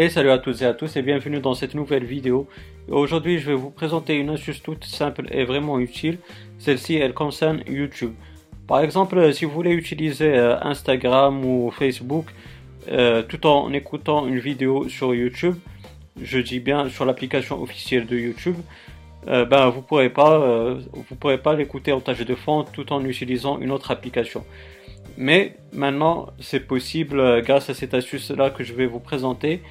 Et salut à toutes et à tous et bienvenue dans cette nouvelle vidéo. Aujourd'hui je vais vous présenter une astuce toute simple et vraiment utile. Celle-ci elle concerne YouTube. Par exemple si vous voulez utiliser euh, Instagram ou Facebook euh, tout en écoutant une vidéo sur YouTube, je dis bien sur l'application officielle de YouTube, euh, ben vous pourrez pas pourrez pas l'écouter en tâche de fond tout en utilisant une autre application. Mais maintenant, c'est possible euh, grâce à cette astuce-là que je vais vous présenter.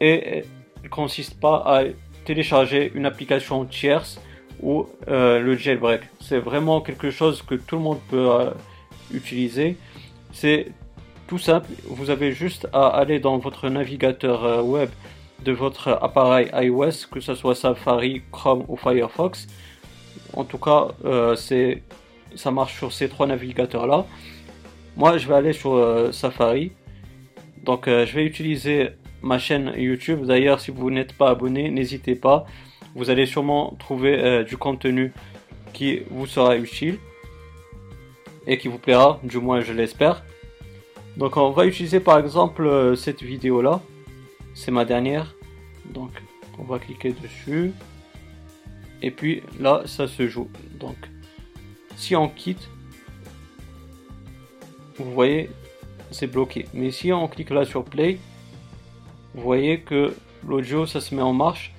Et elle consiste pas à télécharger une application tierce ou euh, le jailbreak. C'est vraiment quelque chose que tout le monde peut euh, utiliser. C'est tout simple. Vous avez juste à aller dans votre navigateur web de votre appareil iOS, que ce soit Safari, Chrome ou Firefox. En tout cas, c'est ça marche sur ces trois navigateurs là. Moi, je vais aller sur euh, Safari. Donc, euh, je vais utiliser ma chaîne YouTube. D'ailleurs, si vous n'êtes pas abonné, n'hésitez pas. Vous allez sûrement trouver euh, du contenu qui vous sera utile et qui vous plaira, du moins je l'espère. Donc, on va utiliser par exemple cette vidéo là. C'est ma dernière. Donc, on va cliquer dessus. Et puis là, ça se joue. Donc, si on quitte, vous voyez, c'est bloqué. Mais si on clique là sur play, vous voyez que l'audio ça se met en marche.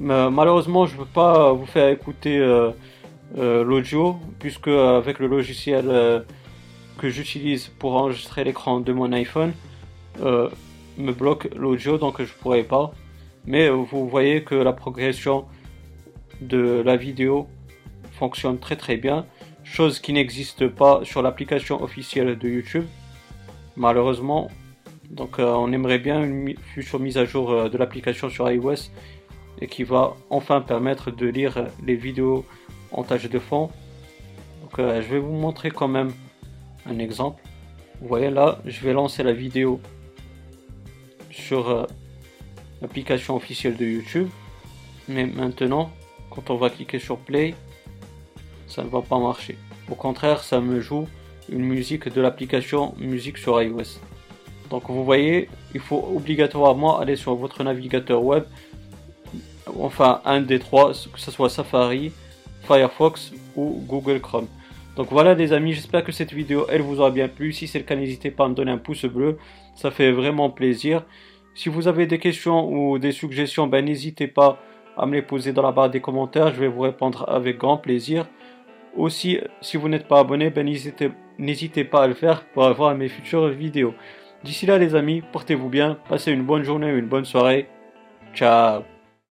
Mais malheureusement, je ne peux pas vous faire écouter euh, euh, l'audio puisque avec le logiciel euh, que j'utilise pour enregistrer l'écran de mon iPhone me bloque l'audio donc je pourrais pas. Mais vous voyez que la progression de la vidéo fonctionne très très bien chose qui n'existe pas sur l'application officielle de YouTube. Malheureusement, donc euh, on aimerait bien une future mise à jour euh, de l'application sur iOS et qui va enfin permettre de lire les vidéos en tâche de fond. Donc euh, je vais vous montrer quand même un exemple. Vous voyez là, je vais lancer la vidéo sur l'application officielle de YouTube. Mais maintenant, quand on va cliquer sur Play, ça ne va pas marcher. Au contraire, ça me joue une musique de l'application musique sur iOS. Donc vous voyez, il faut obligatoirement aller sur votre navigateur web, enfin un des trois, que ce soit Safari, Firefox ou Google Chrome. Donc voilà les amis, j'espère que cette vidéo elle vous aura bien plu. Si c'est le cas, n'hésitez pas à me donner un pouce bleu, ça fait vraiment plaisir. Si vous avez des questions ou des suggestions, ben n'hésitez pas à me les poser dans la barre des commentaires, je vais vous répondre avec grand plaisir. Aussi, si vous n'êtes pas abonné, ben n'hésitez pas à le faire pour avoir mes futures vidéos. D'ici là les amis, portez-vous bien, passez une bonne journée ou une bonne soirée. Ciao